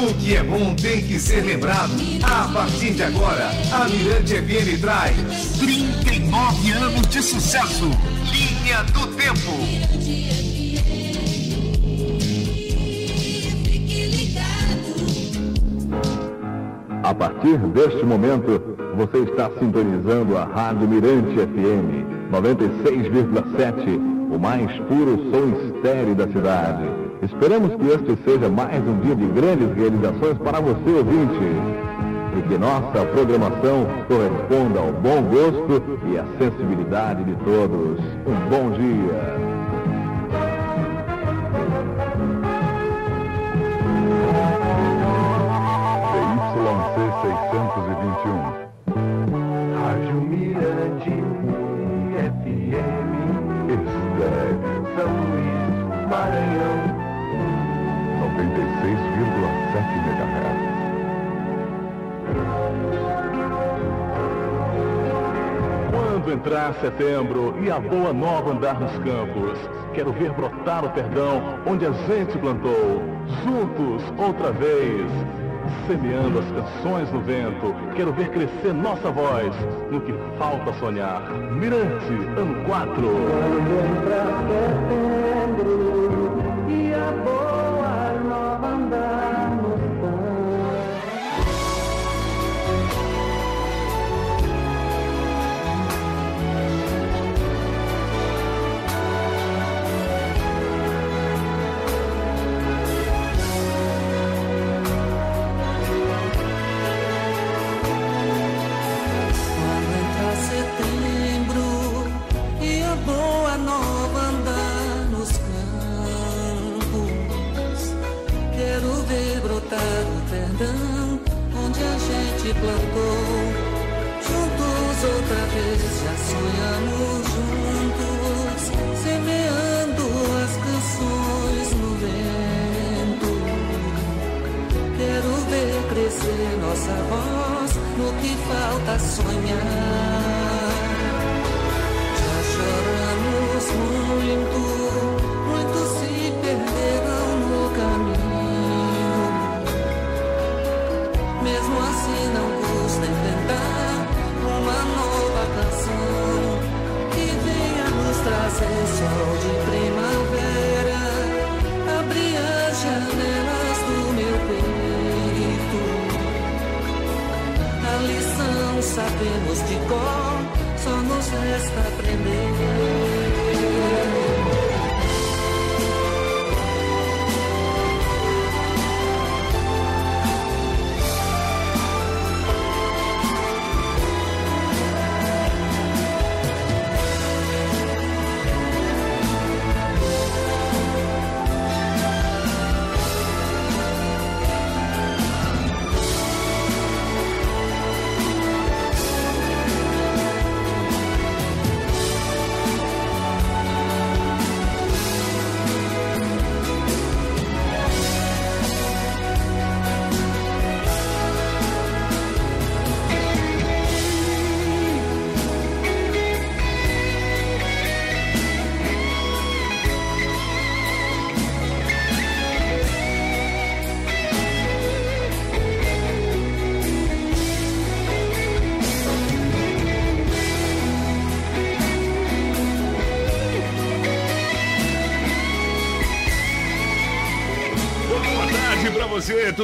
O que é bom tem que ser lembrado. A partir de agora, a Mirante FM traz 39 anos de sucesso. Linha do Tempo. A partir deste momento, você está sintonizando a Rádio Mirante FM 96,7, o mais puro som estéreo da cidade. Esperamos que este seja mais um dia de grandes realizações para você, ouvinte. E que nossa programação corresponda ao bom gosto e à sensibilidade de todos. Um bom dia. Quando entrar setembro e a boa nova andar nos campos, quero ver brotar o perdão onde a gente plantou, juntos outra vez semeando as canções no vento. Quero ver crescer nossa voz no que falta sonhar. Mirante, ano 4. Quando entrar setembro plantou. Juntos outra vez já sonhamos juntos, semeando as canções no vento. Quero ver crescer nossa voz no que falta sonhar. Já choramos muito, muitos se custa enfrentar uma nova canção que venha nos trazer sol de primavera, abrir as janelas do meu peito. A lição sabemos de cor, só nos resta aprender.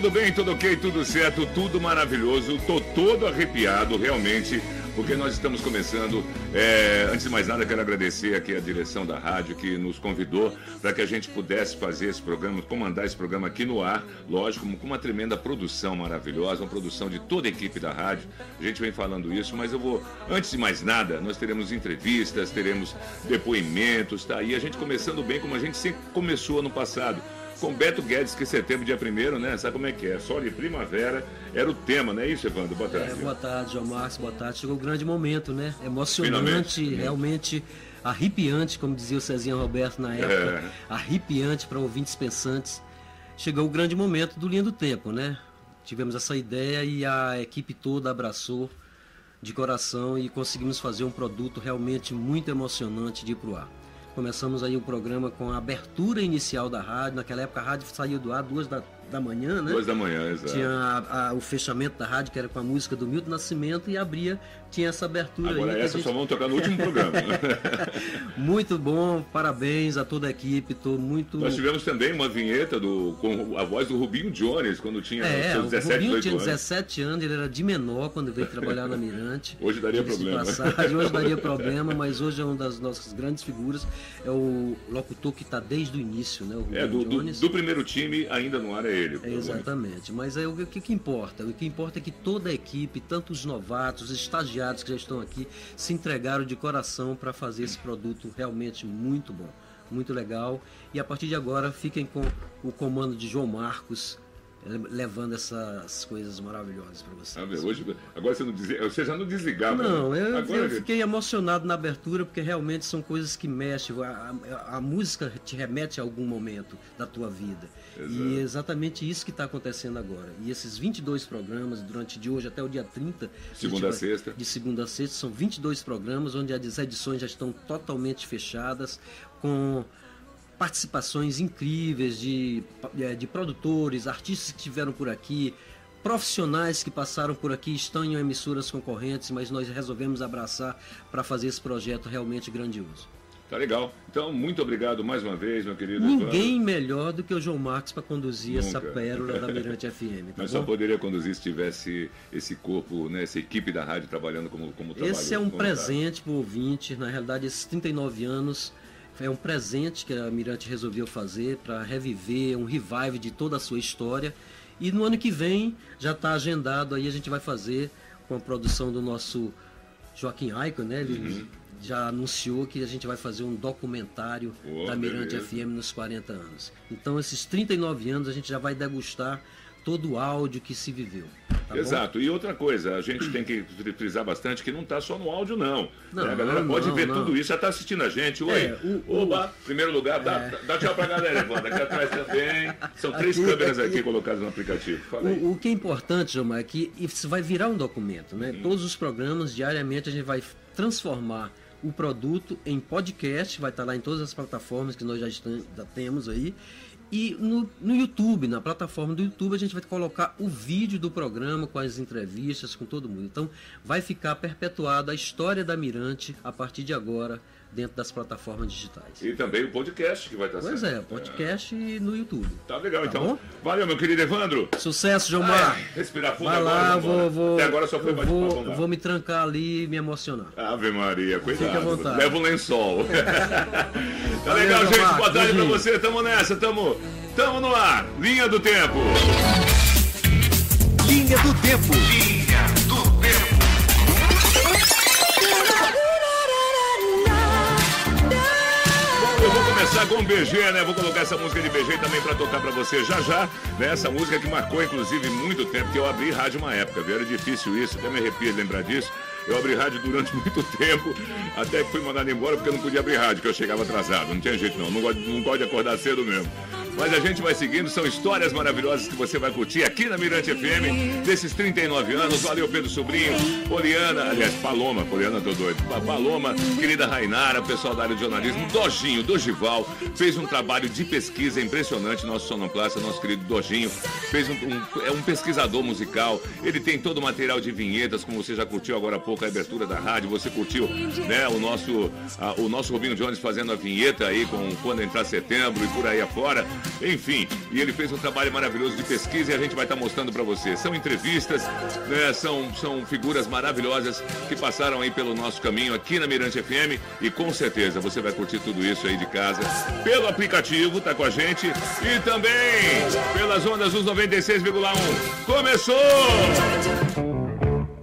Tudo bem, tudo ok, tudo certo, tudo maravilhoso. Tô todo arrepiado, realmente, porque nós estamos começando. é, antes de mais nada, quero agradecer aqui a direção da rádio que nos convidou para que a gente pudesse fazer esse programa, comandar esse programa aqui no ar, lógico, com uma tremenda produção maravilhosa, uma produção de toda a equipe da rádio. A gente vem falando isso, mas eu vou, antes de mais nada, nós teremos entrevistas, teremos depoimentos, tá? E a gente começando bem como a gente sempre começou ano passado com Beto Guedes, que setembro, dia 1 né? Sabe como é que é? Sol de primavera era o tema, não é isso, Evandro? Boa tarde. É, boa tarde, João Marcos, boa tarde. Chegou o grande momento, né? Emocionante, finalmente. realmente arrepiante, como dizia o Cezinha Roberto na época. É. Arrepiante para ouvintes pensantes. Chegou o grande momento do Linha do Tempo, né? Tivemos essa ideia e a equipe toda abraçou de coração e conseguimos fazer um produto realmente muito emocionante de ir pro ar. Começamos aí o programa com a abertura inicial da rádio. Naquela época a rádio saiu do ar duas da da manhã, né? Duas da manhã, exato. Tinha a- a- o fechamento da rádio, que era com a música do Milton Nascimento, e abria, tinha essa abertura Agora aí. que a essa gente- só vão tocar no último programa. Muito bom, parabéns a toda a equipe, estou muito. Nós tivemos também uma vinheta do, com a voz do Rubinho Jones, quando tinha É, seus o 17, Rubinho 18 tinha anos. 17 anos, ele era de menor quando veio trabalhar na Mirante. Hoje daria problema. passagem, hoje daria problema, mas hoje é uma das nossas grandes figuras. É o locutor que está desde o início, né? O Rubinho É, do, do, Jones. do primeiro time, ainda no ar é ele. É, exatamente, mas é o que, que importa? O que importa é que toda a equipe, tanto os novatos, os estagiários que já estão aqui, se entregaram de coração para fazer esse produto realmente muito bom, muito legal. E a partir de agora, fiquem com o comando de João Marcos, levando essas coisas maravilhosas para vocês. Sabe, hoje, agora você não você já não desligava. Não, né? eu, agora, eu fiquei emocionado na abertura porque realmente são coisas que mexem. A, a- a música te remete a algum momento da tua vida. E é exatamente isso que está acontecendo agora. E esses 22 programas, durante de hoje até o dia 30, Segunda a vai- sexta. de segunda a sexta, são 22 programas onde as edições já estão totalmente fechadas, com participações incríveis de, eh, de produtores, artistas que estiveram por aqui, profissionais que passaram por aqui, estão em emissoras concorrentes, mas nós resolvemos abraçar para fazer esse projeto realmente grandioso. Tá legal. Então, muito obrigado mais uma vez, meu querido. Ninguém Evandro. melhor do que o João Marcos para conduzir essa Nunca. pérola da Mirante FM. Tá Mas só bom? poderia conduzir se tivesse esse corpo, né, essa equipe da rádio trabalhando como, como trabalho. Esse é um como presente para o ouvinte. Na realidade, esses 39 anos é um presente que a Mirante resolveu fazer para reviver um revive de toda a sua história. E no ano que vem já está agendado aí, a gente vai fazer com a produção do nosso Joaquim Aico, né? Ele já anunciou que a gente vai fazer um documentário da Mirante beleza. FM nos 40 anos. Então, esses 39 anos a gente já vai degustar todo o áudio que se viveu. tá bom? Exato. E outra coisa, a gente tem que frisar bastante que não está só no áudio, não. Não, Né, a galera pode não, ver não. tudo isso, já está assistindo a gente. Oi, É, o- o- oba, primeiro lugar, dá, dá tchau pra galera, Evandro. Aqui atrás também. São três Aqui, câmeras aqui, aqui. colocadas no aplicativo. O, o que é importante, Gilmar, é que isso vai virar um documento, né? Todos os programas, diariamente, a gente vai transformar o produto em podcast, vai estar lá em todas as plataformas que nós já, estam- já temos aí. E no, no YouTube, na plataforma do YouTube, a gente vai colocar o vídeo do programa com as entrevistas, com todo mundo. Então, vai ficar perpetuada a história da Mirante a partir de agora, dentro das plataformas digitais. E também o podcast que vai estar Pois sendo. é, podcast e no YouTube. Tá legal, Tá então. bom? Valeu, meu querido Evandro. Sucesso, Gilmar! Ai, respirar fundo Vai agora. lá, vou, vou, Até agora só foi eu bate-papo, vou, vou me trancar ali e me emocionar. Ave Maria, cuidado. Fique à vontade. Leva um lençol. tá Valeu, legal, gente. Boa tarde pra Beijinho. você. Tamo nessa, tamo, tamo no ar. Linha do tempo. Linha do Tempo. Começar com BG, né? Vou colocar essa música de BG também pra tocar pra você já já. Né? Essa música que marcou, inclusive, muito tempo, que eu abri rádio uma época, viu? Era difícil isso, até me arrepio de lembrar disso. Eu abri rádio durante muito tempo, até que fui mandado embora porque eu não podia abrir rádio, porque eu chegava atrasado. Não tinha jeito não, não gosto, não gosto de acordar cedo mesmo. Mas a gente vai seguindo, são histórias maravilhosas que você vai curtir aqui na Mirante FM, desses 39 anos. Valeu, Pedro Sobrinho, Poliana, aliás, Paloma, Poliana, tô doido. Pa- Paloma, querida Rainara, pessoal da área de jornalismo, Dojinho, Dogival, fez um trabalho de pesquisa impressionante, nosso sonoplasta, nosso querido Dojinho, fez um, um- é um pesquisador musical, ele tem todo o material de vinhetas, como você já curtiu agora há pouco a abertura da rádio, você curtiu né, o, nosso, a- o nosso Rubinho Jones fazendo a vinheta aí com quando entrar setembro e por aí afora. Enfim, e ele fez um trabalho maravilhoso de pesquisa e a gente vai estar mostrando para você. São entrevistas, né, são, são figuras maravilhosas que passaram aí pelo nosso caminho aqui na Mirante FM e com certeza você vai curtir tudo isso aí de casa pelo aplicativo, tá com a gente e também pelas ondas dos 96,1. Começou!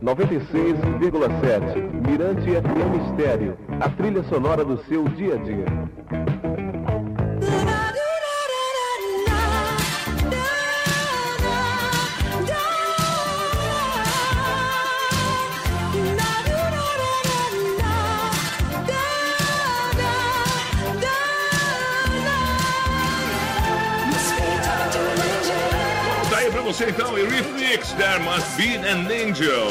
96,7 Mirante FM Estéreo, a trilha sonora do seu dia a dia. Você então, Eurythmics, There Must Be an Angel.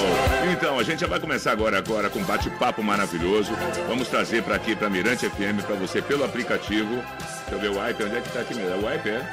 Então, a gente já vai começar agora, agora com um bate-papo maravilhoso. Vamos trazer pra aqui, pra Mirante FM, pra você pelo aplicativo. Deixa eu ver o wipe, onde é que tá aqui mesmo? É o é?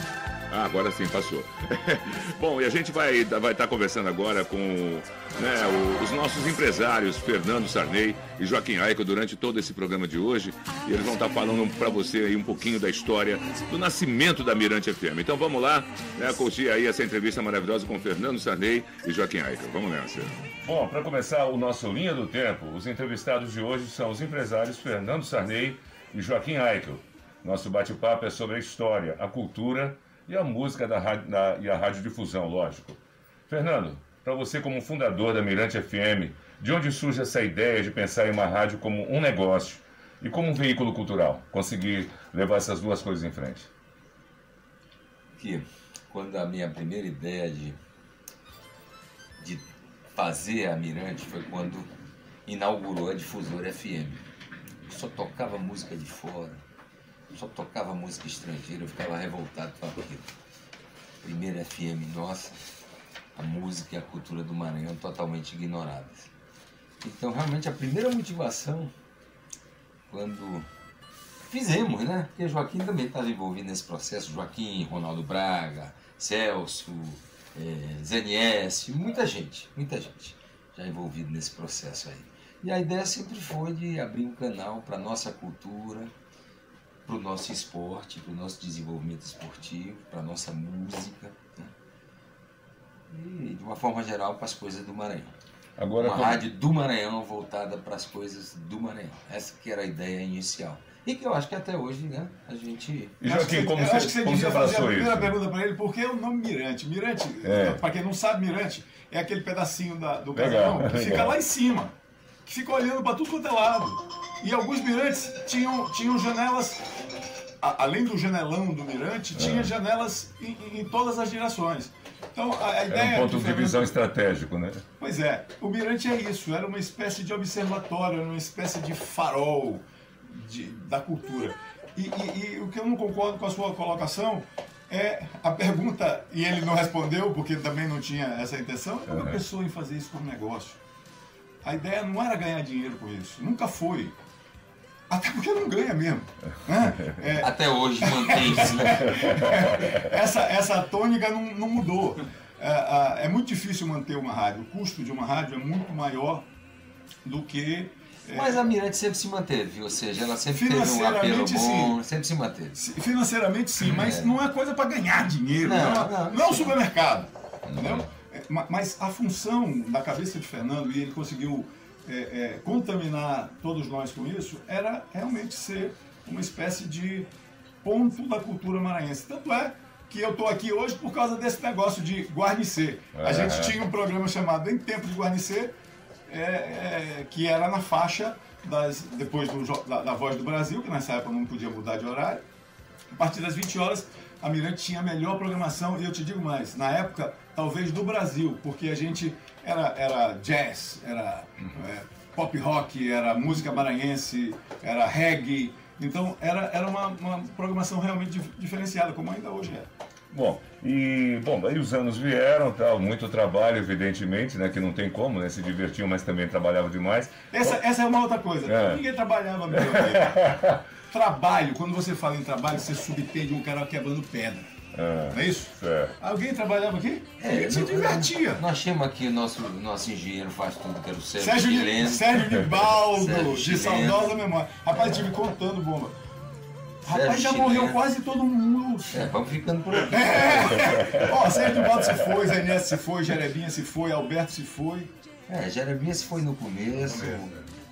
Ah, agora sim, passou. Bom, e a gente vai estar vai tá conversando agora com né, os nossos empresários, Fernando Sarney e Joaquim Aico, durante todo esse programa de hoje. E eles vão estar tá falando para você aí um pouquinho da história do nascimento da Mirante FM. Então vamos lá, né, curtir aí essa entrevista maravilhosa com Fernando Sarney e Joaquim Aico. Vamos nessa. Bom, para começar o nosso Linha do Tempo, os entrevistados de hoje são os empresários Fernando Sarney e Joaquim Aico. Nosso bate-papo é sobre a história, a cultura e a música da da, e a radiodifusão, lógico. Fernando, para você como fundador da Mirante FM, de onde surge essa ideia de pensar em uma rádio como um negócio e como um veículo cultural? Conseguir levar essas duas coisas em frente? Que quando a minha primeira ideia de, de fazer a Mirante foi quando inaugurou a Difusora FM. Eu só tocava música de fora só tocava música estrangeira, eu ficava revoltado com aquilo. Primeira FM nossa, a música e a cultura do Maranhão totalmente ignoradas. Então, realmente, a primeira motivação, quando fizemos, né? Porque Joaquim também estava envolvido nesse processo, Joaquim, Ronaldo Braga, Celso, é, ZNS, muita gente, muita gente já envolvido nesse processo aí. E a ideia sempre foi de abrir um canal para nossa cultura, para o nosso esporte, para o nosso desenvolvimento esportivo, para a nossa música. Né? E, de uma forma geral, para as coisas do Maranhão. Agora, uma como... rádio do Maranhão voltada para as coisas do Maranhão. Essa que era a ideia inicial. E que eu acho que até hoje, né, a gente... E Joaquim, como eu você, acho que você como devia fazer a isso? primeira pergunta para ele, por que o nome Mirante? Mirante, É. para quem não sabe, Mirante é aquele pedacinho da- do Legal, casarão que fica lá em cima, que fica olhando para tudo quanto é lado. E alguns mirantes tinham, tinham janelas, a- além do janelão do mirante, tinha janelas em, em- todas as direções. Então, a, a ideia Era um ponto de Fernando- visão estratégico, né? Pois é, o Mirante é isso, era uma espécie de observatório, uma espécie de farol de- da cultura. E, e- e o que eu não concordo com a sua colocação é a pergunta, e ele não respondeu, porque também não tinha essa intenção, como Uhum. a pessoa em fazer isso como negócio? A ideia não era ganhar dinheiro com isso, nunca foi. Até porque não ganha mesmo. né? É, Até hoje mantém-se. essa, essa tônica não, não mudou. É, é muito difícil manter uma rádio. O custo de uma rádio é muito maior do que. é, Mas a Mirante sempre se manteve, ou seja, ela sempre teve um apelo bom, sim. sempre se manteve. financeiramente sim, mas não é coisa para ganhar dinheiro. Não, Não, não, não é um supermercado. Entendeu? É, ma- Mas a função da cabeça de Fernando, e ele conseguiu é, é, contaminar todos nós com isso, era realmente ser uma espécie de ponto da cultura maranhense. Tanto é que eu estou aqui hoje por causa desse negócio de guarnecer. A É. gente tinha um programa chamado Em Tempo de Guarnecer, é, é, que era na faixa das, depois do da, da Voz do Brasil, que nessa época não podia mudar de horário. A partir das 20 horas, a Mirante tinha a melhor programação, e eu te digo mais, na época, talvez do Brasil, porque a gente era, era jazz, era é, pop rock, era música maranhense, era reggae. Então era, era uma, uma programação realmente dif- diferenciada, como ainda hoje é. Bom, e bom, aí os anos vieram, tal, muito trabalho, evidentemente, né? Que não tem como, né? Se divertiam, mas também trabalhavam demais. Essa, essa é uma outra coisa. É. Ninguém trabalhava mesmo. amigo. trabalho, quando você fala em trabalho, você subtende um cara quebrando pedra. Ah, Não é isso? certo. Alguém trabalhava aqui? a gente se no- divertia. Nós temos aqui o nosso, nosso engenheiro faz tudo, que era o Sérgio, Sérgio, Chileno. Sérgio de Baldo, Sérgio de Chileno. saudosa memória. Rapaz, estive contando bomba. Rapaz, Sérgio já Chileno. morreu quase todo mundo. É, vamos ficando por aqui. Ó, Sérgio de Baldo se foi, Zé Inés se foi, Jerebinha se foi, Alberto se foi. É, Jeremias foi no começo,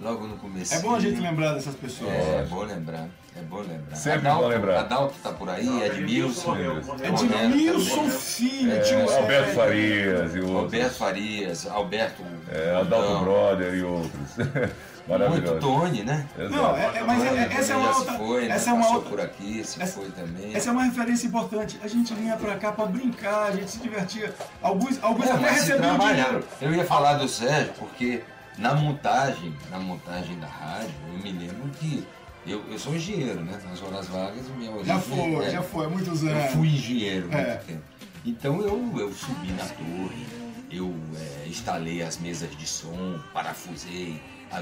logo no começo. É bom a gente lembrar dessas pessoas. É, é bom lembrar, é bom lembrar. Sempre bom lembrar. Adalto tá por aí, Edmilson. Edmilson Filho, tio É, Alberto Sérgio. Farias e outros. Alberto Farias, Alberto. É, Adalto Não, Brother e outros. Muito Maravilhoso. Tony, né? Não, é, é- mas é- é- essa é uma outra. foi, né? essa é uma outra. por aqui, se essa- foi também. Essa é uma referência importante. A gente vinha pra cá pra brincar, a gente se divertia. Alguns, alguns É, até recebiam dinheiro. Eu ia falar do Sérgio porque na montagem, na montagem da rádio, eu me lembro que eu, eu sou engenheiro, né? Nas horas vagas, minha origem Já foi, é- já foi, há muitos Eu anos. fui engenheiro há É. muito tempo. Então eu, eu subi na torre, eu é, instalei as mesas de som, parafusei,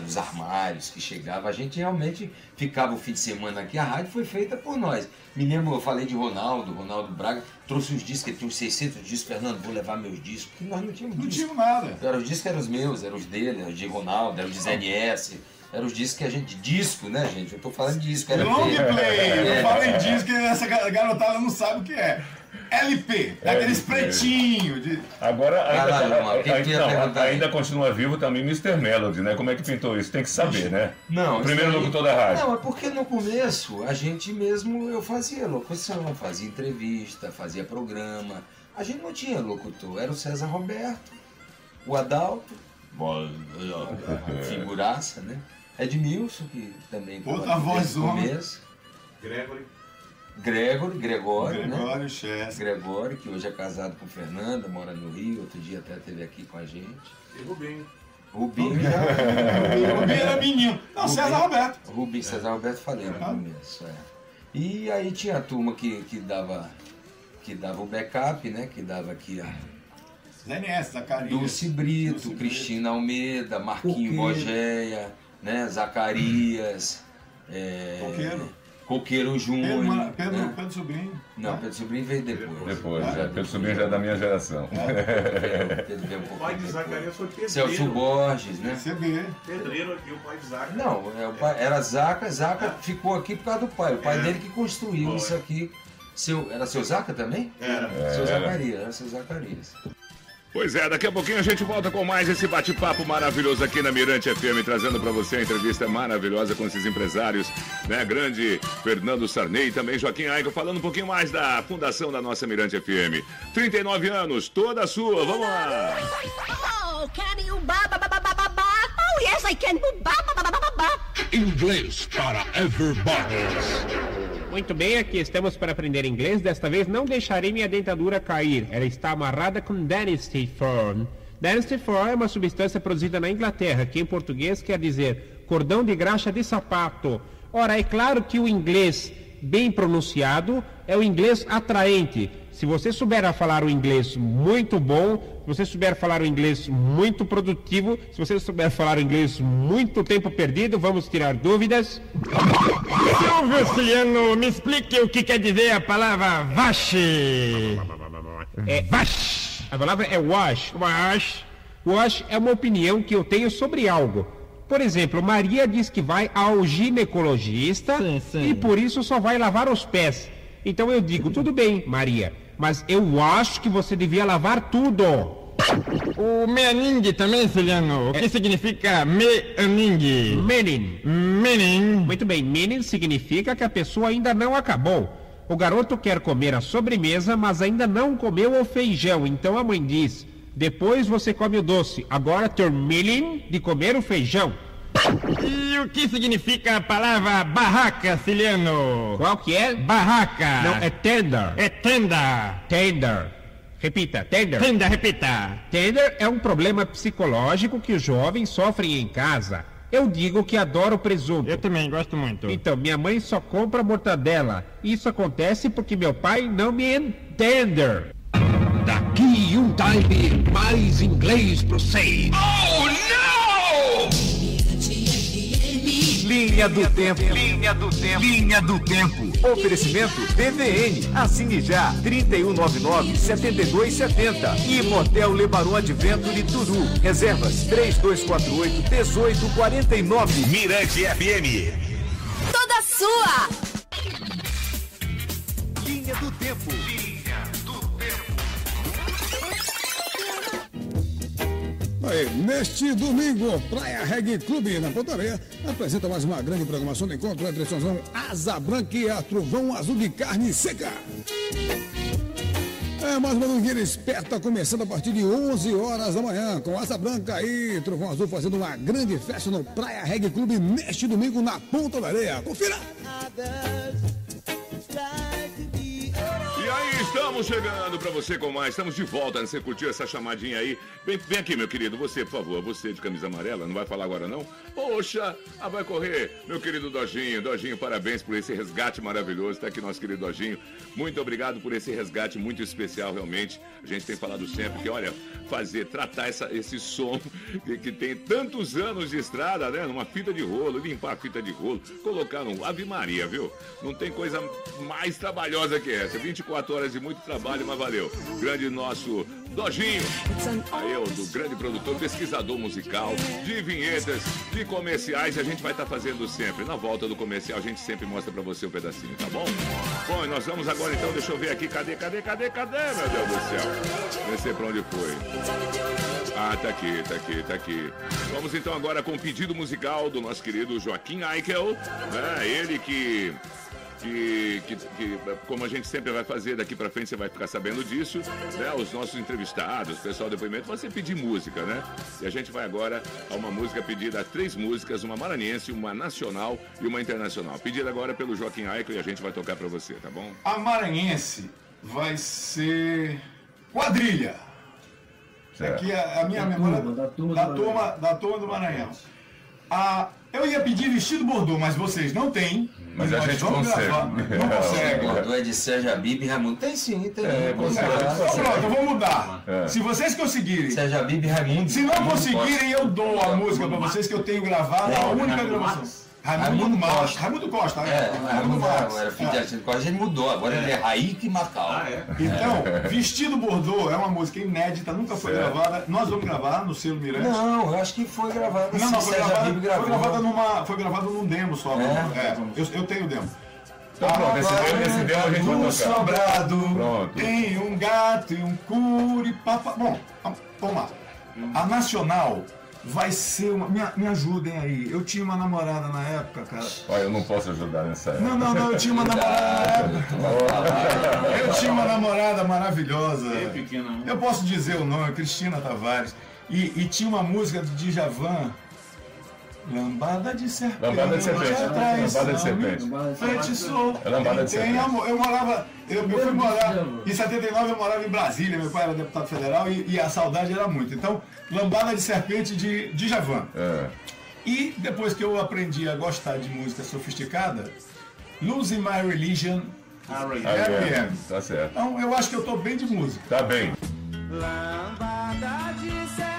os armários que chegavam, a gente realmente ficava o fim de semana aqui, a rádio foi feita por nós. Me lembro, eu falei de Ronaldo, Ronaldo Braga, trouxe os discos, ele tinha uns 600 discos, Fernando, vou levar meus discos, porque nós não tínhamos Não disco. tinha nada. Eram os discos eram os meus, eram os dele, eram os de Ronaldo, eram os de ZNS, eram os discos que a gente. Disco, né, gente? Eu tô falando de disco, era Long play. É. Não fala em disco que essa ga- garotada não sabe o que é. LP, daqueles pretinhos. De... Agora, Vai lá, ainda, Gilmar, o que que tu ia não, perguntar aí? ainda continua vivo também Mr. Melody, né? Como é que pintou isso? Tem que saber, né? Não, O primeiro aí- locutor da rádio. Não, é porque no começo a gente mesmo eu fazia locução, fazia entrevista, fazia programa. A gente não tinha locutor, era o César Roberto, o Adalto, figuraça, né? Edmilson, que também Outra voz começo. Gregory. Gregório, Gregório, né? Gregório Chess. Gregório, que hoje é casado com Fernanda, mora no Rio, outro dia até esteve aqui com a gente. E Rubinho. Rubinho já. Rubinho era menino. Não, César Roberto. Rubinho, César Roberto falei no Ah. começo, é. E aí tinha a turma que, que dava que dava o backup, né? Que dava aqui a ZNS, Zacarias. Dulce Brito, Dulce Brito. Cristina Almeida, Marquinho Coqueiro. Né? Zacarias, é, Coqueiro. Coqueiro Pedro, Júnior. Ma- Pedro, né? Pedro Sobrinho. Não, né? Pedro Sobrinho veio depois. Depois, já, Pedro Sobrinho já é da minha geração. Pedro veio um O pai de. Zacarias foi pedreiro. Celso Borges, né? CB. Pedreiro aqui, o pai de Zacarias. Não, é, o pai- era Zaca, Zaca ficou aqui por causa do pai. O pai É. dele que construiu Foi. isso aqui. Seu, era seu Zaca também? Era. Seu Era. Zacarias, era seu Zacarias. Pois é, daqui a pouquinho a gente volta com mais esse bate-papo maravilhoso aqui na Mirante FM, trazendo para você a entrevista maravilhosa com esses empresários, né? Grande Fernando Sarney e também Joaquim Aico, falando um pouquinho mais da fundação da nossa Mirante FM. 39 anos, toda sua, vamos lá! Oh, can you ba ba ba ba ba? Oh yes, I can. Ba ba ba ba ba ba. Inglês para everybody. Muito bem, aqui estamos para aprender inglês. Desta vez não deixarei minha dentadura cair. Ela está amarrada com Dentistry Foam. Dentistry Foam é uma substância produzida na Inglaterra, que em português quer dizer cordão de graxa de sapato. Ora, é claro que o inglês bem pronunciado é o inglês atraente. Se você souber falar o inglês muito bom, se você souber falar o inglês muito produtivo, se você souber falar o inglês muito tempo perdido, vamos tirar dúvidas. Silvio Ciliano, me explique o que quer dizer a palavra vache. É vache. A palavra é wash. Wash. Wash é uma opinião que eu tenho sobre algo. Por exemplo, Maria diz que vai ao ginecologista e por isso só vai lavar os pés. Então eu digo, tudo bem, Maria, mas eu acho que você devia lavar tudo. O meaning também, Ciliano. O que significa meaning? Meaning. Meaning. Muito bem, meaning significa que a pessoa ainda não acabou. O garoto quer comer a sobremesa, mas ainda não comeu o feijão. Então a mãe diz: depois você come o doce. Agora termine de comer o feijão. E o que significa a palavra barraca, Ciliano? Qual que é? Barraca. Não, é tender. É tenda. Tender. Repita, tender. Tenda, repita. Tender é um problema psicológico que os jovens sofrem em casa. Eu digo que adoro presunto. Eu também gosto muito. Então, minha mãe só compra mortadela. Isso acontece porque meu pai não me entende. Daqui um time, mais inglês pro seis. Oh, não! Linha do Tempo. Linha do Tempo. Linha do Tempo. Oferecimento BVN. Assine já. 3199-7270. E Motel Lebaron Adventure Turu. Reservas 3248-1849. Mirante FM. Toda sua. Linha do Tempo. Aí, neste domingo, Praia Reggae Clube, na Pontareia, apresenta mais uma grande programação do encontro entre Sonzão Asa Branca e a Trovão Azul de Carne Seca. É mais uma domingueira esperta, começando a partir de 11 horas da manhã, com Asa Branca e Trovão Azul fazendo uma grande festa no Praia Reggae Clube neste domingo na Ponta da Areia. Confira! Aí estamos chegando pra você com mais. Estamos de volta. né? Você curtiu essa chamadinha aí? Vem, vem aqui, meu querido. Você, por favor. Você de camisa amarela. Não vai falar agora, não? Poxa, ah, vai correr. Meu querido Dojinho. Dojinho, parabéns por esse resgate maravilhoso. Tá aqui nosso querido Dojinho. Muito obrigado por esse resgate muito especial, realmente. A gente tem falado sempre que, olha, fazer, tratar essa, esse som que, que tem tantos anos de estrada, né? Numa fita de rolo, limpar a fita de rolo, colocar no Ave Maria, viu? Não tem coisa mais trabalhosa que essa. 24 horas de muito trabalho, mas valeu. Grande nosso Dojinho. Aí eu, do grande produtor, pesquisador musical, de vinhetas, de comerciais, a gente vai estar fazendo sempre. Na volta do comercial, a gente sempre mostra pra você um pedacinho, tá bom? Bom, e nós vamos agora então, deixa eu ver aqui, cadê, cadê, cadê, cadê, meu Deus do céu? Nem sei pra onde foi. Ah, tá aqui, tá aqui, tá aqui. Vamos então agora com o pedido musical do nosso querido Joaquim Eichel, né? Ele que que, que, que, como a gente sempre vai fazer daqui pra frente, você vai ficar sabendo disso, né? Os nossos entrevistados, o pessoal do depoimento, você pedir música, né? E a gente vai agora a uma música pedida, três músicas, uma maranhense, uma nacional e uma internacional. Pedida agora pelo Joaquim Aico e a gente vai tocar pra você, tá bom? A maranhense vai ser quadrilha. Certo. Aqui a, a minha Da memória turma, da da turma do turma, Maranhão. da turma do Maranhão. A, eu ia pedir vestido bordô, mas vocês não têm. Mas a gente vamos consegue. gravar. Não consegue. Gordô é de Sérgio Abib e Raimundo. Tem sim, tem. É, consegue. Então pronto, eu vou mudar. É. Se vocês conseguirem. Sérgio Abib e Raimundo. Se não conseguirem, eu dou a música pra vocês que eu tenho gravada, a É, única gravação. Raimundo, Raimundo Matos. Costa. Raimundo Costa, É, né? Raimundo Matos. era filho de Costa, a gente mudou. Agora ele é Raik Macau. Ah, é? Então, Vestido Bordô é uma música inédita, nunca foi Certo. gravada. Nós vamos gravar no selo Mirante. Não, eu acho que foi gravada. Não, não, foi gravada, foi gravou. gravada numa. Foi gravada num demo só. É? É, eu, eu tenho o demo. Então pronto, esse demo, esse demo a gente vai tocar. sobrado Pronto. tem um gato e um curipapa. Bom, vamos lá. A Nacional vai ser uma. Me, me ajudem aí. Eu tinha uma namorada na época, cara. Olha, eu não posso ajudar nessa época. Não, não, não, eu tinha uma namorada na época. Eu tinha uma namorada maravilhosa. Eu posso dizer o nome, Cristina Tavares. E, e tinha uma música do Djavan. Lambada de serpente. Lambada de serpente. é Lambada de serpente. Feitiçou. É lambada de Tem serpente. amor. Eu morava. Eu, eu fui morar. Em 79 eu morava em Brasília, meu pai era deputado federal e, e a saudade era muito. Então, Lambada de Serpente de Djavan. É. E depois que eu aprendi a gostar de música sofisticada, Losing My Religion, RPM. Tá certo. Então eu acho que eu tô bem de música. Tá bem. Lambada de serpente,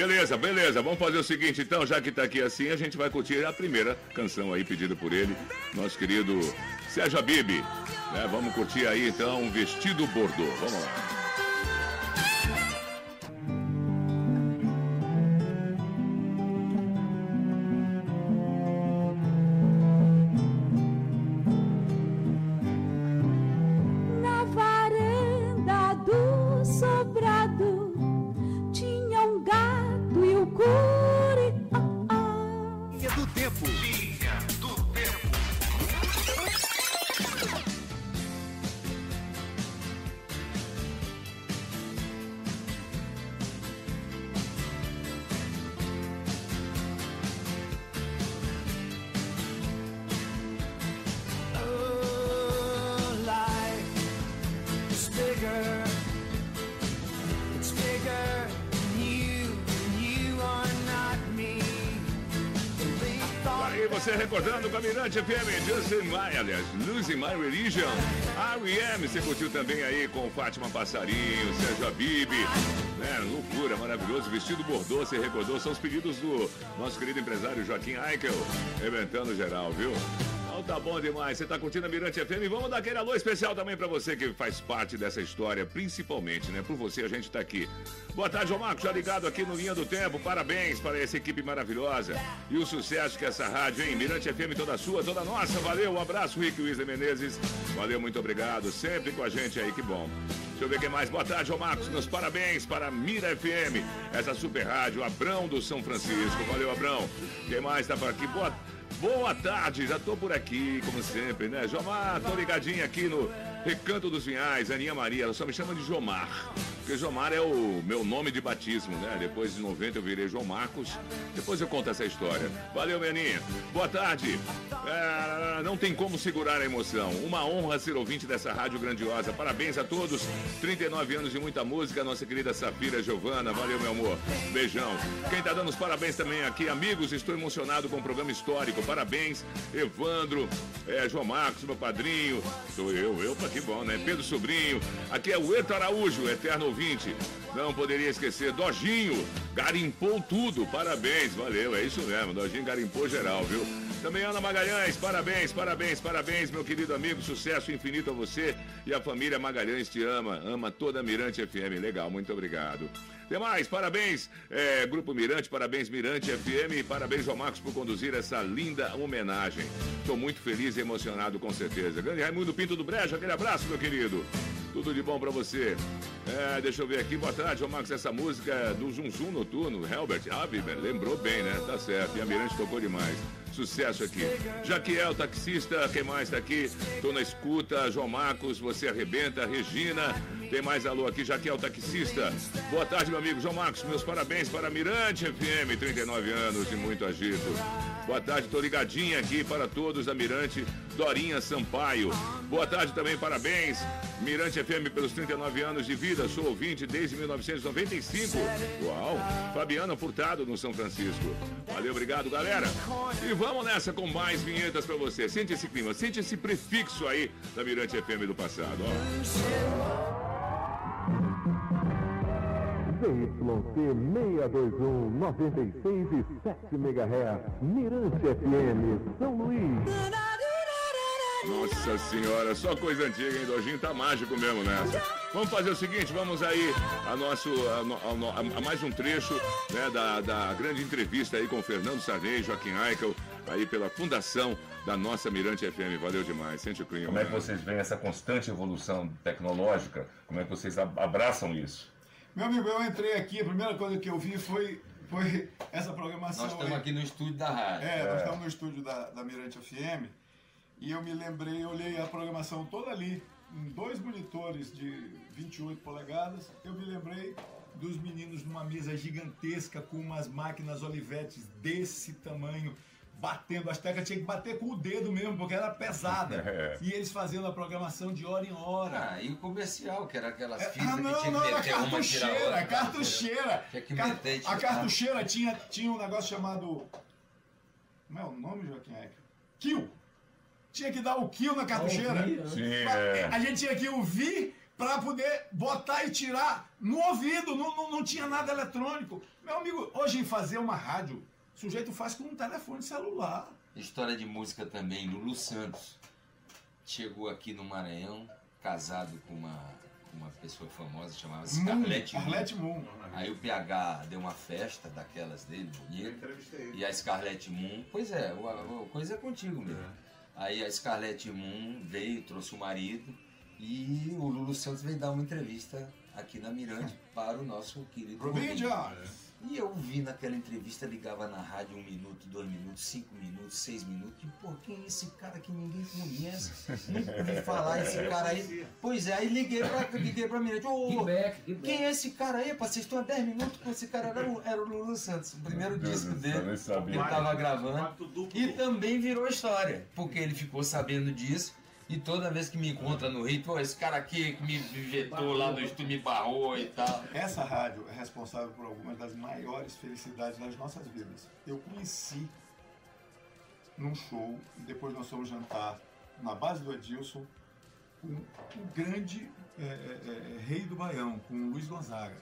Beleza, beleza. Vamos fazer o seguinte, então, já que tá aqui assim, a gente vai curtir a primeira canção aí pedida por ele, nosso querido Sérgio Abib. Né? Vamos curtir aí, então, Vestido Bordô. Vamos lá. Aí você recordando com a Mirante FM, Justin My, aliás, Losing My Religion. R.E.M. você curtiu também aí com Fátima Passarinho, Sérgio Abib. Né, loucura, maravilhoso. Vestido bordô, você recordou. São os pedidos do nosso querido empresário Joaquim Eichel, eventando geral, viu? Então tá bom demais. Você tá curtindo a Mirante FM? Vamos dar aquele alô especial também pra você que faz parte dessa história, principalmente, né? Por você a gente tá aqui. Boa tarde, João Marcos, já ligado aqui no Linha do Tempo. Parabéns para essa equipe maravilhosa e o sucesso que essa rádio, hein? Mirante FM toda sua, toda nossa. Valeu, um abraço, Rick Wesley Menezes. Valeu, muito obrigado. Sempre com a gente aí, que bom. Deixa eu ver quem mais. Boa tarde, João Marcos. Meus parabéns para a Mira FM, essa super rádio, Abrão do São Francisco. Valeu, Abrão. Quem mais tá por aqui? Boa Boa tarde, já tô por aqui, como sempre, né? Jomar, tô ligadinho aqui no Recanto dos Vinhais, Aninha Maria, ela só me chama de Jomar. Porque Jomar é o meu nome de batismo, né? Depois de 90 eu virei João Marcos. Depois eu conto essa história. Valeu, Meninha. Boa tarde. É, não tem como segurar a emoção. Uma honra ser ouvinte dessa rádio grandiosa. Parabéns a todos. 39 anos de muita música, nossa querida Safira Giovana. Valeu, meu amor. Beijão. Quem tá dando os parabéns também aqui, amigos, estou emocionado com o programa histórico. Parabéns, Evandro, é, João Marcos, meu padrinho. Sou eu, eu, que bom, né? Pedro Sobrinho. Aqui é o Eto Araújo, eterno ouvinte. Não poderia esquecer, Dojinho, garimpou tudo. Parabéns, valeu, é isso mesmo. Dojinho garimpou geral, viu? Também Ana Magalhães, parabéns, parabéns, parabéns, meu querido amigo. Sucesso infinito a você e a família Magalhães te ama. Ama toda a Mirante FM. Legal, muito obrigado. Demais, parabéns, é, Grupo Mirante, parabéns, Mirante FM, parabéns ao Marcos por conduzir essa linda homenagem. Estou muito feliz e emocionado, com certeza. Grande Raimundo Pinto do Brejo, aquele abraço, meu querido. Tudo de bom pra você. É, deixa eu ver aqui, boa tarde, Marcos. Essa música do Zum Zum Noturno, Helbert. Biber, lembrou bem, né? Tá certo. E a Mirante tocou demais. Sucesso aqui. Jaquiel, taxista, quem mais tá aqui? Tô na escuta, João Marcos, você arrebenta, Regina. Tem mais alô aqui, Jaquiel, taxista. Boa tarde, meu amigo João Marcos. Meus parabéns para a Mirante FM, 39 anos e muito agito. Boa tarde, tô ligadinha aqui para todos da Mirante, Dorinha Sampaio. Boa tarde também, parabéns. Mirante FM pelos 39 anos de vida, sou ouvinte desde 1995. Uau! Fabiana Furtado no São Francisco. Valeu, obrigado, galera. E vamos nessa com mais vinhetas para você. Sente esse clima, sente esse prefixo aí da Mirante FM do passado, ó. ZYT 621 96,7 MHz, Mirante FM, São Luís. Nossa senhora, só coisa antiga, hein? Dojinho tá mágico mesmo nessa. Vamos fazer o seguinte, vamos aí a, nosso, a, a a- a mais um trecho né, da, da grande entrevista aí com o Fernando Sarney, Joaquim Eichel, aí pela fundação da nossa Mirante FM. Valeu demais, sente o clima. Como é que né? vocês veem essa constante evolução tecnológica? Como é que vocês ab- abraçam isso? Meu amigo, eu entrei aqui, a primeira coisa que eu vi foi, foi essa programação. Nós estamos aí. aqui no estúdio da rádio. É, nós estamos no estúdio da, da Mirante FM e eu me lembrei, eu olhei a programação toda ali, em dois monitores de 28 polegadas, eu me lembrei dos meninos numa mesa gigantesca com umas máquinas Olivetes desse tamanho, batendo, as teclas tinha que bater com o dedo mesmo, porque era pesada. É. E eles fazendo a programação de hora em hora. Ah, e o comercial, que era aquelas É, fitas ah, que não, tinha não, que era meter uma tirar cartucheira, cartucheira. Tinha que meter A cartucheira tinha, tinha um negócio chamado. Como é o nome, Joaquim Ecker? Kill. Tinha que dar o kill na cartucheira. Ouvir, né? Sim, é. A gente tinha que ouvir para poder botar e tirar no ouvido, não, não, não tinha nada eletrônico. Meu amigo, hoje fazer uma rádio, o sujeito faz com um telefone celular. História de música também, Lulu Santos. Chegou aqui no Maranhão, casado com uma, com uma pessoa famosa chamada Scarlett Moon. Scarlett Moon. Aí o PH deu uma festa daquelas dele, bonita. E a Scarlett Moon, pois é, o- a coisa é contigo mesmo. Aí a Scarlett Moon veio, trouxe o marido e o Lulu Santos veio dar uma entrevista aqui na Mirante para o nosso querido Rubinho Rubinho. E eu vi naquela entrevista, ligava na rádio um minuto, dois minutos, cinco minutos, seis minutos. E, pô, quem é esse cara que ninguém conhece? Nunca ouvi falar esse cara aí. Pois é, aí liguei pra, liguei pra Mirante. Ô, quem é esse cara aí? Vocês estão há 10 minutos com esse cara. Era o, era o Lulu Santos, o primeiro Meu Deus disco céu, dele. Ele tava gravando. E também virou história, porque ele ficou sabendo disso. E toda vez que me encontra no Rio, esse cara aqui que me vetou lá do estúdio, me barrou e tal. Essa rádio é responsável por algumas das maiores felicidades das nossas vidas. Eu conheci num show, e depois nós fomos jantar na base do Edilson, com o grande é, é, é, rei do Baião, com o Luiz Gonzaga.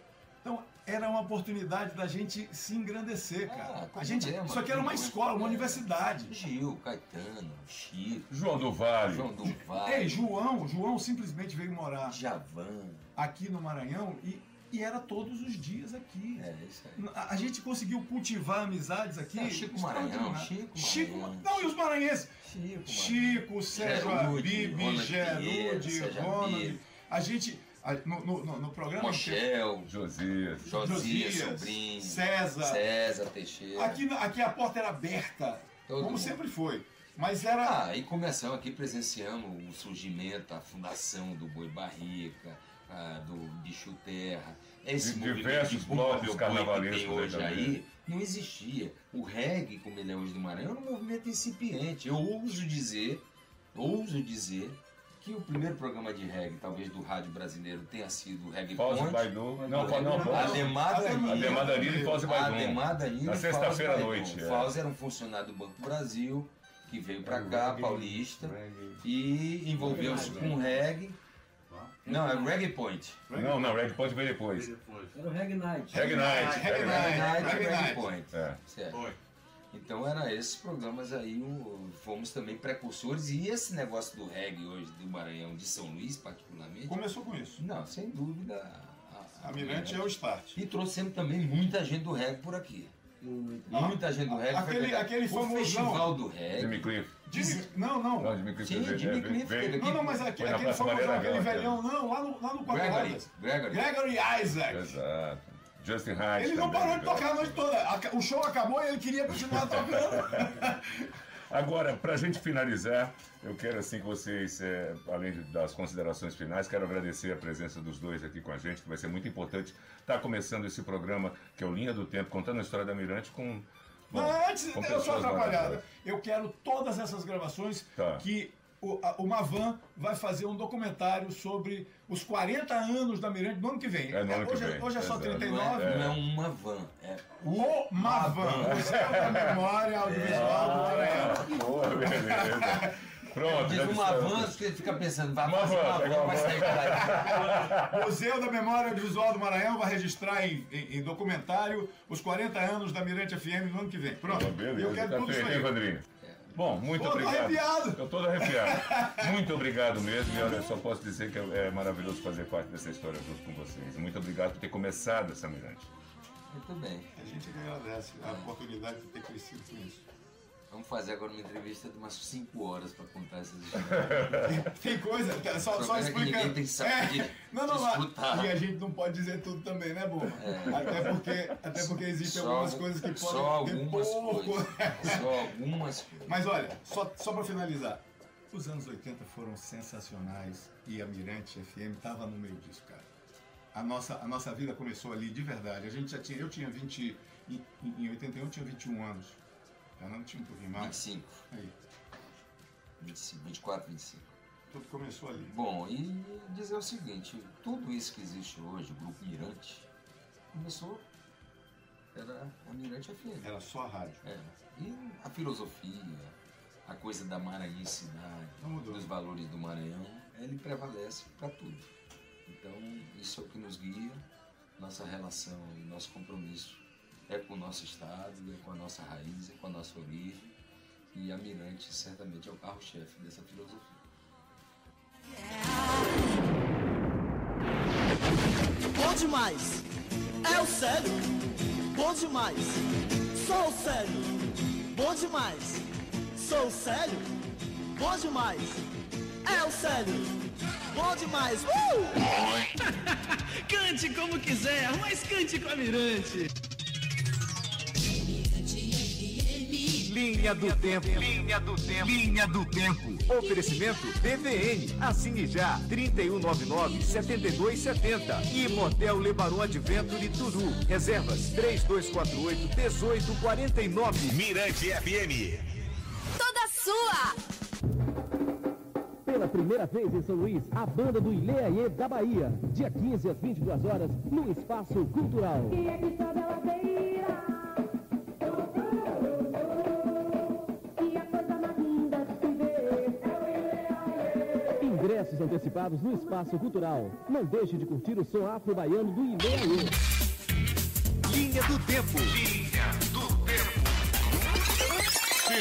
Então, era uma oportunidade da gente se engrandecer, cara. a gente, problema, isso aqui era uma tudo, escola, uma é. universidade. Gil, Caetano, Chico. João do Vale. João do Vale. Ei, João, João simplesmente veio morar Javan. aqui no Maranhão e, e era todos os dias aqui. É, isso aí. A, a gente conseguiu cultivar amizades aqui. É, Chico Maranhão. Chico Chico Maranhão. Não, e os maranhenses? Chico, Chico, Sérgio Gerude, Abib, Ronald Pinheiro, Gerude, Ronald. A gente, no, no, no- no programa... Mochel, Josias, Josias, Josias, Sobrinho, César. César Teixeira. Aqui, na- aqui a porta era aberta, Todo como mundo. sempre foi. Mas era... Ah, e começamos aqui, presenciamos o surgimento, a fundação do Boi Barrica, ah, do Bicho Terra. Esse De movimento diversos blocos que carnavalescos hoje aí, não existia. O reggae, como ele é hoje do Maranhão, era um movimento incipiente. Eu ouso dizer, ouso dizer, que o primeiro programa de reggae, talvez do rádio brasileiro, tenha sido o Reggae Fauzi Point. Baidu. Não, não, não. Ademar Danilo. Ademar Danilo e Fauzi Baidu. Ademar Danilo Na sexta-feira à noite. É. Fauzi era um funcionário do Banco do Brasil, que veio pra cá, paulista, e envolveu-se com reggae. Não, é Reggae Point. Não, não, Reggae Point veio depois. Era o Reg Night. Reggae Night. Reggae Night, Night. Reggae Night. Point. É. Certo. Então era esses programas aí, o- fomos também precursores. E esse negócio do reggae hoje, do Maranhão, de São Luís particularmente... Começou com isso. Não, sem dúvida. A Mirante é o start. E trouxemos também muita gente do reggae por aqui. Muita gente do reggae. Aquele, aquele famosão. Festival do reggae. Jimmy Cliff. Jimmy- não, não. Não, Jimmy Cliff Sim, Jimmy veio- Cliff veio- teve aqui. Não, não, mas aqui, aquele Praça famosão, aquele Gama, velhão, não, lá no, lá no Gregory. Gregory. Gregory Isaac. Exato. Justin Hyde. Ele não parou de tocar a noite toda. O show acabou e ele queria continuar tocando. Agora, para a gente finalizar, eu quero assim que vocês, é, além das considerações finais, quero agradecer a presença dos dois aqui com a gente, que vai ser muito importante. Está começando esse programa, que é o Linha do Tempo, contando a história da Mirante com. bom, Não, antes, com eu sou maravilhosas. Eu quero todas essas gravações Tá. que o, a, o Mavan vai fazer um documentário sobre os 40 anos da Mirante no ano que vem. É no ano que hoje, vem, hoje é só exato. 39. Não é uma van, é O Mavan, Museu da Memória Audiovisual do Maranhão. Boa, beleza. Pronto, Diz dissemos. van, que fica pensando, vai Uma fazer van, uma van, vai sair por aí. Museu da Memória Audiovisual do Maranhão vai registrar em, em- em documentário os 40 anos da Mirante FM no ano que vem. Pronto. Beleza, eu quero tá tudo isso feito, hein, aí. Vandrinho? Bom, muito Pô, tô obrigado. arrepiado. Eu tô todo arrepiado. Muito obrigado mesmo. E olha, eu só posso dizer que é maravilhoso fazer parte dessa história junto com vocês. Muito obrigado por ter começado essa Mirante. Muito bem. A gente agradece a oportunidade de ter crescido com isso. Vamos fazer agora uma entrevista de umas 5 horas para contar essas histórias. Tem coisa, tá, só, só é explicando. tem saco de- não, não, de. E a gente não pode dizer tudo também, né, Boa? Até, porque, até porque existem Só algumas algu- coisas que só podem ter algumas pouco. coisas. Só algumas coisas. Mas olha, só, só para finalizar. Os anos 80 foram sensacionais e a Mirante FM estava no meio disso, cara. A nossa, a nossa vida começou ali de verdade. A gente já tinha, eu tinha 20, em, em 81 eu tinha 21 anos. Eu não tinha um pouquinho mais. 25. Aí, 25, 24, 25. tudo começou ali. Bom, e dizer o seguinte, tudo isso que existe hoje, o Grupo Mirante, começou, era a Mirante FM. Era só a rádio. É. E a filosofia, a coisa da maranhensidade, dos valores do Maranhão, ele prevalece para tudo. Então, isso é o que nos guia, nossa relação e nosso compromisso é com o nosso Estado, é com a nossa raiz, é com a nossa origem. E a Mirante certamente é o carro-chefe dessa filosofia. Bom demais. É o sério. Bom demais. Sou o sério. Bom demais. Sou o sério. Bom demais. É o sério. Bom demais. Uh! cante como quiser, mas cante com a Mirante. Linha do Tempo. Linha do Tempo. Linha do Tempo. Oferecimento BVN. Assine já. 3199-7270. E Motel Lebaron Adventure Turu. Reservas 3248-1849. Mirante FM. Toda sua! Pela primeira vez em São Luís, a banda do Ileaê da Bahia. Dia 15 às 22 horas, no Espaço Cultural. Ingressos antecipados no Espaço Cultural. Não deixe de curtir o som afro-baiano do Ileaê. Linha do Tempo.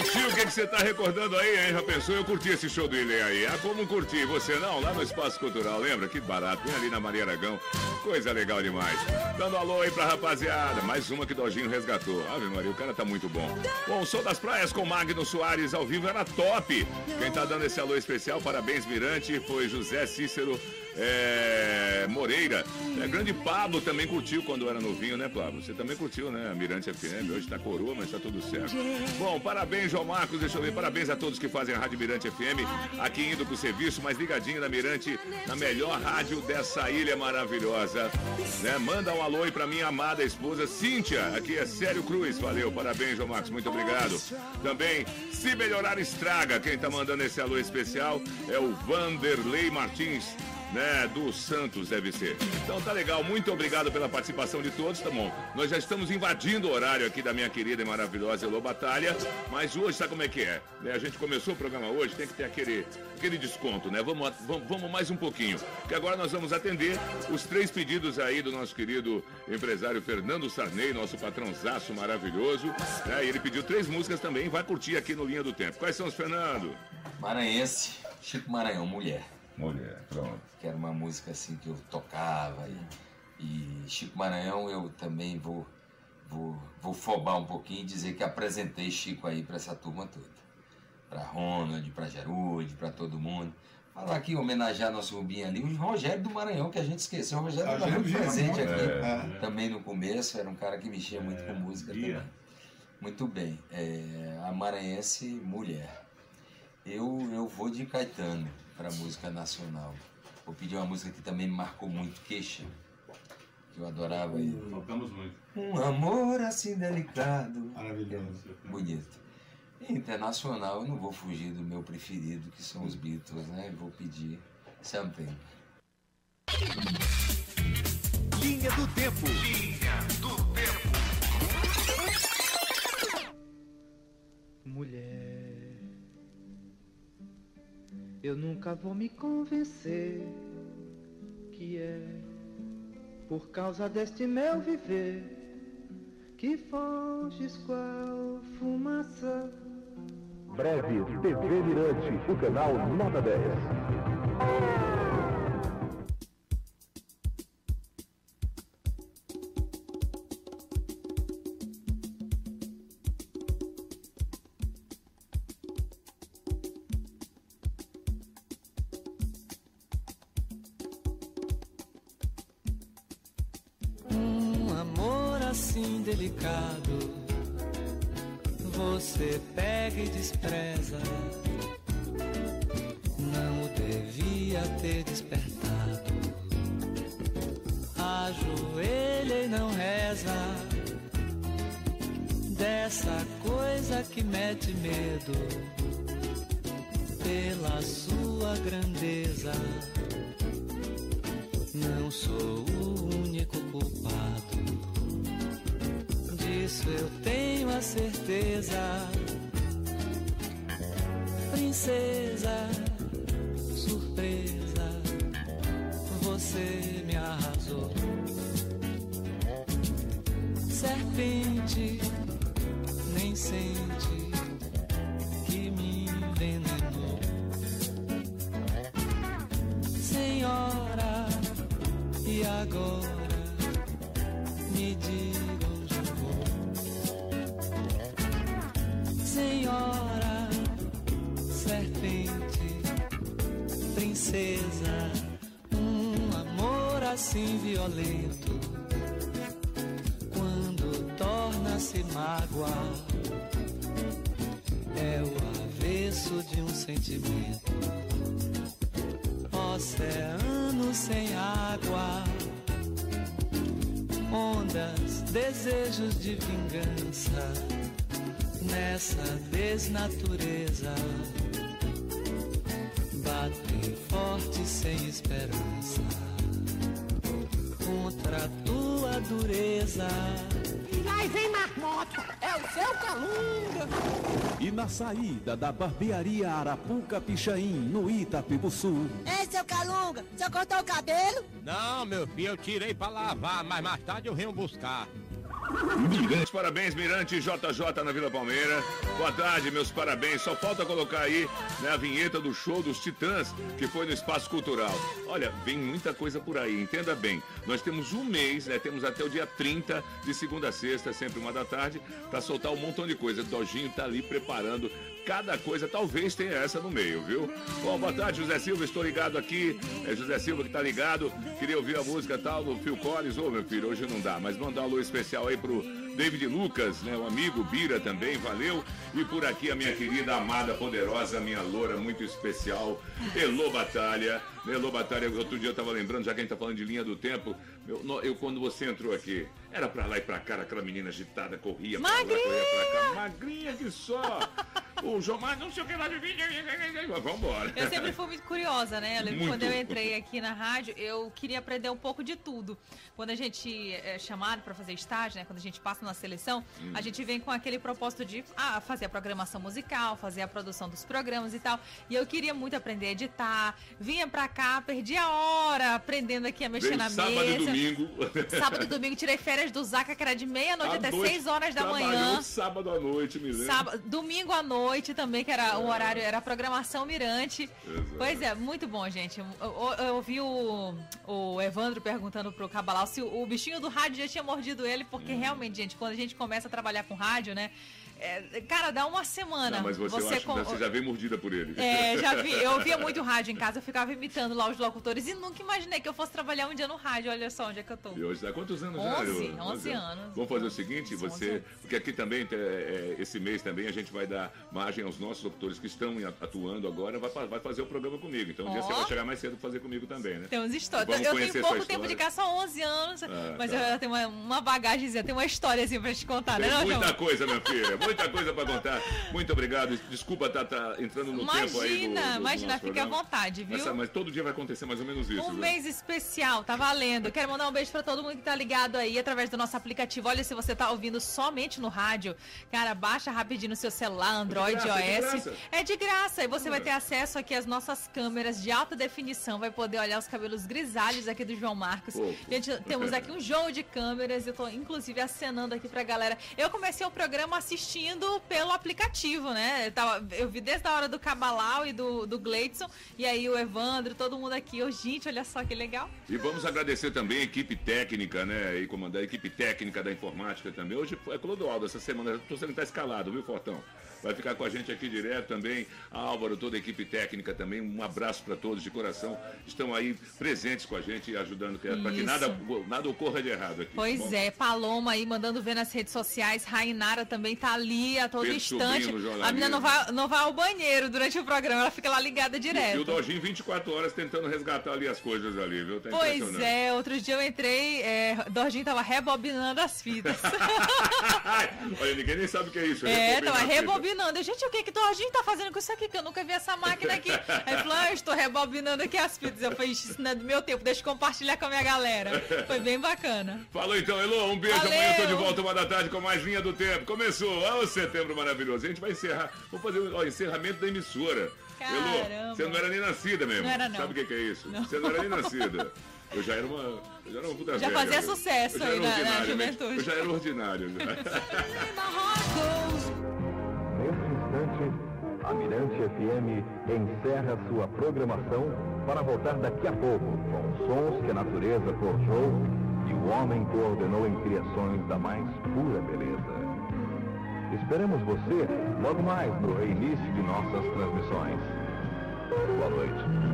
Titio, o que, que você tá recordando aí, hein? Já pensou? Eu curti esse show do Ilê aí. Ah, como curti? Você não? Lá no Espaço Cultural, lembra? Que barato. Bem ali na Maria Aragão. Coisa legal demais. Dando alô aí pra rapaziada. Mais uma que Dojinho resgatou. Ave Maria, o cara tá muito bom. Bom, o das Praias com Magno Soares ao vivo era top. Quem tá dando esse alô especial, parabéns, Mirante, foi José Cícero é, Moreira. É, grande Pablo também curtiu quando era novinho, né, Pablo? Você também curtiu, né? Mirante FM. Hoje tá coroa, mas tá tudo certo. Bom, parabéns, João Marcos. Deixa eu ver. Parabéns a todos que fazem a Rádio Mirante FM. Aqui indo pro serviço, mas ligadinho na Mirante, na melhor rádio dessa ilha maravilhosa. Né? Manda um alô aí pra minha amada esposa, Cíntia. Aqui é Sério Cruz. Valeu, parabéns, João Marcos. Muito obrigado. Também, se melhorar, estraga. Quem tá mandando esse alô especial é o Vanderlei Martins né, do Santos deve ser. Então tá legal, muito obrigado pela participação de todos, tá bom? Nós já estamos invadindo o horário aqui da minha querida e maravilhosa Elô Batalha, mas hoje sabe como é que é? Né, A gente começou o programa hoje, tem que ter aquele, aquele desconto, né? Vamos, vamos, vamos mais um pouquinho, porque agora nós vamos atender os três pedidos aí do nosso querido empresário Fernando Sarney, nosso patrãozaço maravilhoso, né? E ele pediu três músicas também, vai curtir aqui no Linha do Tempo. Quais são os, Fernando? Maranhense, Chico Maranhão, mulher. Mulher, pronto. Que era uma música assim que eu tocava. E, e Chico Maranhão eu também vou, vou, vou fobar um pouquinho e dizer que apresentei Chico aí para essa turma toda. Para Ronald, para Gerude, para todo mundo. Falar aqui, homenagear nosso Rubinho ali, o Rogério do Maranhão, que a gente esqueceu. O Rogério estava muito presente muito, aqui é. também no começo, era um cara que mexia muito com música também. Muito bem. É, a Maranhense Mulher. Eu, eu vou de Caetano para música nacional. Vou pedir uma música que também me marcou muito, Queixa. Que eu adorava. e- Faltamos muito. Um amor assim delicado. Maravilhoso. Bonito. Internacional, eu não vou fugir do meu preferido, que são os Beatles, né? Vou pedir Something. Linha do Tempo. Eu nunca vou me convencer que é por causa deste meu viver que foges qual fumaça. Breve, TV Mirante, o canal Nota 10. Desejos de vingança nessa desnatureza. Bater forte sem esperança contra tua dureza. E aí vem marmota, é o seu calunga. E na saída da barbearia Arapuca Pichain, no Itapibuçu, Ei, seu calunga, você cortou o cabelo? Não, meu filho, eu tirei pra lavar, mas mais tarde eu venho buscar. Mirante, parabéns, Mirante JJ na Vila Palmeira. Boa tarde, meus parabéns. Só falta colocar aí né, a vinheta do show dos Titãs, que foi no Espaço Cultural. Olha, vem muita coisa por aí, entenda bem. Nós temos um mês, né? Temos até o dia 30, de segunda a sexta, sempre uma da tarde, para soltar um montão de coisa. Dojinho tá ali preparando cada coisa, talvez tenha essa no meio, viu? Bom, boa tarde, José Silva, estou ligado aqui. É José Silva que tá ligado. Queria ouvir a música tal do Phil Collins. Ô, meu filho, hoje não dá, mas mandar um alô especial aí pro David Lucas, né? O amigo Bira também, valeu. E por aqui a minha querida, amada, poderosa, minha loura muito especial, Elô Batalha. Elô Batalha, outro dia eu tava lembrando, já que a gente tá falando de linha do tempo, eu, eu quando você entrou aqui, era pra lá e pra cá, aquela menina agitada, corria pra lá, corria pra cá, magrinha que só. O João, não sei o que lá de vídeo, vambora. Eu sempre fui muito curiosa, né? Eu quando eu entrei aqui na rádio, eu queria aprender um pouco de tudo. Quando a gente é chamado para fazer estágio, né? Quando a gente passa na seleção, Hum. a gente vem com aquele propósito de ah, fazer a programação musical, fazer a produção dos programas e tal. E eu queria muito aprender a editar. Vinha pra cá, perdi a hora aprendendo aqui a mexer Veio na sábado mesa. e domingo. Sábado e domingo tirei férias do Zaca, que era de meia-noite até noite, 6 horas da manhã. sábado à noite, me lembro. Sábado, domingo à noite também, que era o horário, era a programação Mirante. Exato. Pois é, muito bom, gente. Eu, eu- eu ouvi o, o Evandro perguntando pro Cabalau se o, o bichinho do rádio já tinha mordido ele, porque Hum. realmente, gente, quando a gente começa a trabalhar com rádio, né? É, cara, dá uma semana. Não, mas você, eu acho, com- você já veio mordida por ele. É, já vi. Eu ouvia muito rádio em casa, eu ficava imitando lá os locutores e nunca imaginei que eu fosse trabalhar um dia no rádio. Olha só onde é que eu tô. E hoje dá quantos anos já? 11, Eu- 11 anos. Vamos fazer o seguinte, você, porque aqui também, é, é, esse mês também, a gente vai dar margem aos nossos locutores que estão atuando agora, vai, vai fazer o programa comigo. Então um dia Ó. você vai chegar mais cedo pra fazer comigo também, né? Temos história. Vamos eu tenho pouco tempo de história. cá, só 11 anos, Ah, mas tá. eu já tenho uma, uma bagagemzinha, tenho uma historiazinha pra te contar, né, Tem não, muita João? coisa, minha filha, muita coisa pra contar. Muito obrigado. Desculpa estar tá, entrando no tempo aí do, Imagina, do- do imagina, nosso fique à vontade, viu? Mas, mas todo dia vai acontecer mais ou menos isso. Um viu? mês especial, tá valendo. Quero mandar um beijo pra todo mundo que tá ligado aí através do nosso aplicativo. Olha, se você tá ouvindo somente no rádio, cara, baixa rapidinho no seu celular, Android, graça, é de iOS. graça. É de graça. E você vai ter acesso aqui às nossas câmeras de alta definição, vai poder olhar os cabelos grisalhos aqui do João Marcos. Fofo. Gente, temos aqui um jogo de câmeras, eu tô inclusive acenando aqui pra galera. Eu comecei o programa assistindo pelo aplicativo, né? Eu, tava, eu vi desde a hora do Cabalau e do, do Gleidson, e aí o Evandro, todo mundo aqui. Eu, gente, olha só que legal. E vamos agradecer também a equipe técnica, né? E comandar a equipe técnica da informática também. Hoje é Clodoaldo, essa semana. Estou sendo tá escalado, viu, Fortão? Vai ficar com a gente aqui direto também. A Álvaro, toda a equipe técnica também. Um abraço para todos de coração. Estão aí presentes com a gente e ajudando para que Isso. nada, nada ocorra de errado aqui. Pois Bom, é, Paloma aí mandando ver nas redes sociais. Rainara também tá ali a todo instante. A menina não vai, não vai ao banheiro durante o programa, ela fica lá ligada E o direto. Dojinho 24 horas tentando resgatar ali as coisas ali, viu? Tá Pois é, outro dia eu entrei, é, Dorginho tava rebobinando as fitas. Olha, ninguém nem sabe o que é isso. é, tava rebobinando. Gente, o que que Dorginho tá fazendo com isso aqui? Que eu nunca vi essa máquina aqui. Aí falou, ah, eu estou rebobinando aqui as fitas. Eu falei, "Ixi, isso não é do meu tempo, deixa eu compartilhar com a minha galera. Foi bem bacana. Falou então, Elô, um beijo. Valeu. Amanhã eu tô de volta uma da tarde com mais linha do tempo. Começou, o setembro maravilhoso. A gente vai encerrar, vamos fazer o encerramento da emissora. Elô, Caramba. você não era nem nascida mesmo. Não era, não. Sabe o que, que é isso? Não. Você não era nem nascida. Eu já era uma. Eu já era uma puta Já velha, fazia sucesso já aí na- na né? juventude. Eu já era ordinário. né? Neste instante, a Mirante FM encerra sua programação para voltar daqui a pouco com sons que a natureza forjou e o homem coordenou em criações da mais pura beleza. Esperamos você logo mais no reinício de nossas transmissões. Boa noite.